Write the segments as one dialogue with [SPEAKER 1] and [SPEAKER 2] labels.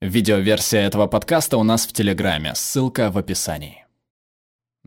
[SPEAKER 1] Видеоверсия этого подкаста у нас в Телеграме, ссылка в описании.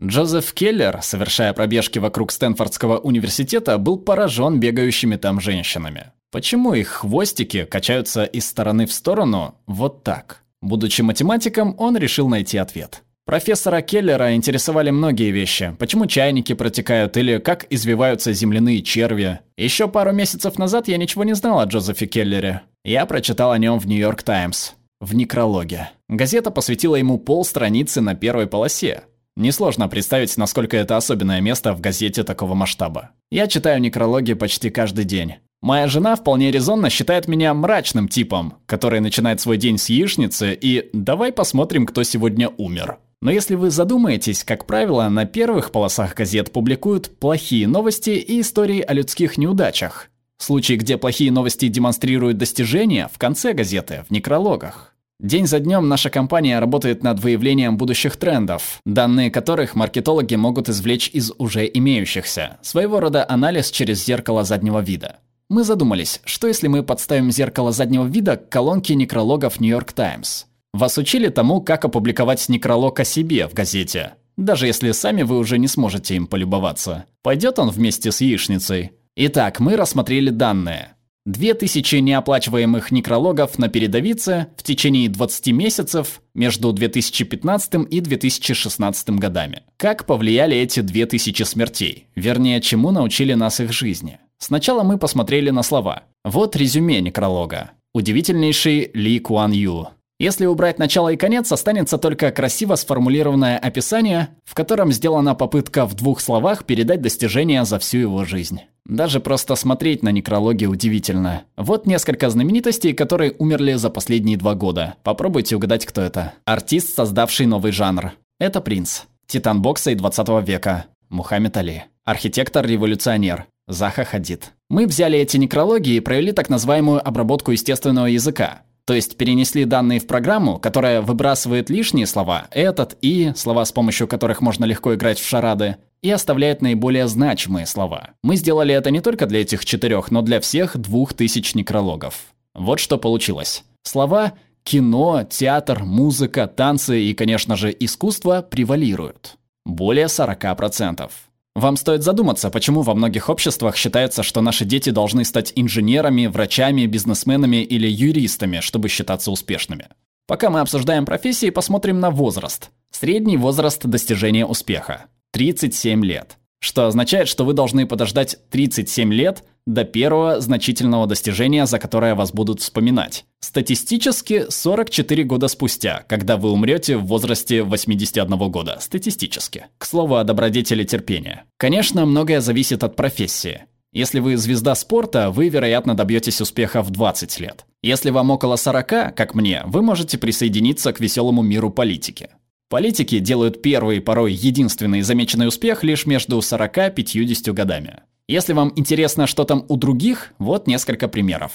[SPEAKER 1] Джозеф Келлер, совершая пробежки вокруг Стэнфордского университета, был поражен бегающими там женщинами. Почему их хвостики качаются из стороны в сторону вот так? Будучи математиком, он решил найти ответ. Профессора Келлера интересовали многие вещи. Почему чайники протекают или как извиваются земляные черви. Еще пару месяцев назад я ничего не знал о Джозефе Келлере. Я прочитал о нем в Нью-Йорк Таймс. В некрологе. Газета посвятила ему полстраницы на первой полосе. Несложно представить, насколько это особенное место в газете такого масштаба. Я читаю некрологи почти каждый день. Моя жена вполне резонно считает меня мрачным типом, который начинает свой день с яичницы и «давай посмотрим, кто сегодня умер». Но если вы задумаетесь, как правило, на первых полосах газет публикуют плохие новости и истории о людских неудачах. Случаи, где плохие новости демонстрируют достижения, в конце газеты, в некрологах. День за днем наша компания работает над выявлением будущих трендов, данные которых маркетологи могут извлечь из уже имеющихся, своего рода анализ через зеркало заднего вида. Мы задумались, что если мы подставим зеркало заднего вида к колонке некрологов New York Times – вас учили тому, как опубликовать некролог о себе в газете. Даже если сами вы уже не сможете им полюбоваться. Пойдет он вместе с яичницей? Итак, мы рассмотрели данные. 2000 неоплачиваемых некрологов на передовице в течение 20 месяцев между 2015 и 2016 годами. Как повлияли эти 2000 смертей? Вернее, чему научили нас их жизни? Сначала мы посмотрели на слова. Вот резюме некролога. Удивительнейший Ли Куан Ю. Если убрать начало и конец, останется только красиво сформулированное описание, в котором сделана попытка в двух словах передать достижения за всю его жизнь. Даже просто смотреть на некрологи удивительно. Вот несколько знаменитостей, которые умерли за последние два года. Попробуйте угадать, кто это. Артист, создавший новый жанр. Это принц. Титан бокса и 20 века. Мухаммед Али. Архитектор-революционер. Заха Хадид. Мы взяли эти некрологи и провели так называемую обработку естественного языка. То есть перенесли данные в программу, которая выбрасывает лишние слова, этот и, слова, с помощью которых можно легко играть в шарады, и оставляет наиболее значимые слова. Мы сделали это не только для этих четырех, но для всех двух тысяч некрологов. Вот что получилось. Слова кино, театр, музыка, танцы и, конечно же, искусство превалируют. Более 40%. Вам стоит задуматься, почему во многих обществах считается, что наши дети должны стать инженерами, врачами, бизнесменами или юристами, чтобы считаться успешными. Пока мы обсуждаем профессии, посмотрим на возраст. Средний возраст достижения успеха – 37 лет что означает, что вы должны подождать 37 лет до первого значительного достижения, за которое вас будут вспоминать. Статистически 44 года спустя, когда вы умрете в возрасте 81 года. Статистически. К слову о добродетели терпения. Конечно, многое зависит от профессии. Если вы звезда спорта, вы, вероятно, добьетесь успеха в 20 лет. Если вам около 40, как мне, вы можете присоединиться к веселому миру политики. Политики делают первый, порой единственный замеченный успех лишь между 40 и 50 годами. Если вам интересно, что там у других, вот несколько примеров.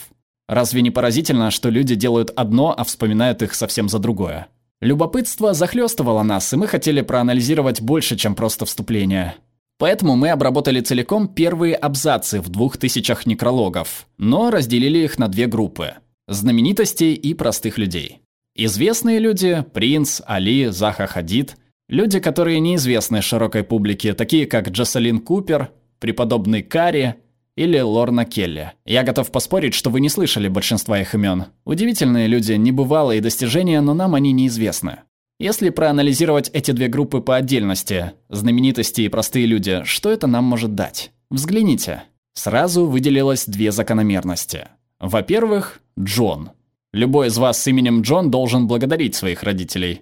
[SPEAKER 1] Разве не поразительно, что люди делают одно, а вспоминают их совсем за другое? Любопытство захлестывало нас, и мы хотели проанализировать больше, чем просто вступление. Поэтому мы обработали целиком первые абзацы в двух тысячах некрологов, но разделили их на две группы – знаменитостей и простых людей. Известные люди – Принц, Али, Заха Хадид. Люди, которые неизвестны широкой публике, такие как Джасалин Купер, преподобный Карри или Лорна Келли. Я готов поспорить, что вы не слышали большинства их имен. Удивительные люди, небывалые достижения, но нам они неизвестны. Если проанализировать эти две группы по отдельности, знаменитости и простые люди, что это нам может дать? Взгляните. Сразу выделилось две закономерности. Во-первых, Джон – Любой из вас с именем Джон должен благодарить своих родителей.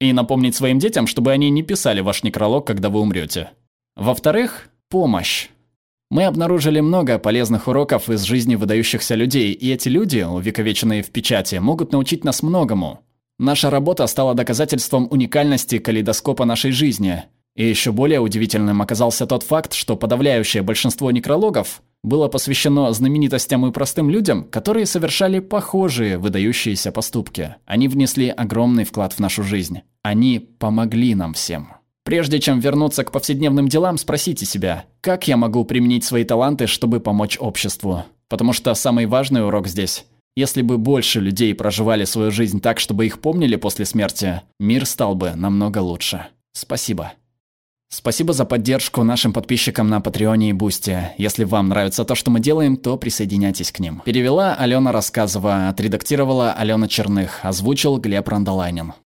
[SPEAKER 1] И напомнить своим детям, чтобы они не писали ваш некролог, когда вы умрете. Во-вторых, помощь. Мы обнаружили много полезных уроков из жизни выдающихся людей, и эти люди, увековеченные в печати, могут научить нас многому. Наша работа стала доказательством уникальности калейдоскопа нашей жизни. И еще более удивительным оказался тот факт, что подавляющее большинство некрологов было посвящено знаменитостям и простым людям, которые совершали похожие выдающиеся поступки. Они внесли огромный вклад в нашу жизнь. Они помогли нам всем. Прежде чем вернуться к повседневным делам, спросите себя, как я могу применить свои таланты, чтобы помочь обществу? Потому что самый важный урок здесь Если бы больше людей проживали свою жизнь так, чтобы их помнили после смерти, мир стал бы намного лучше. Спасибо. Спасибо за поддержку нашим подписчикам на Patreon е и Boosty. Если вам нравится то, что мы делаем, то присоединяйтесь к ним. Перевела Алена Рассказова, отредактировала Алена Черных, озвучил Глеб Рандолайнин.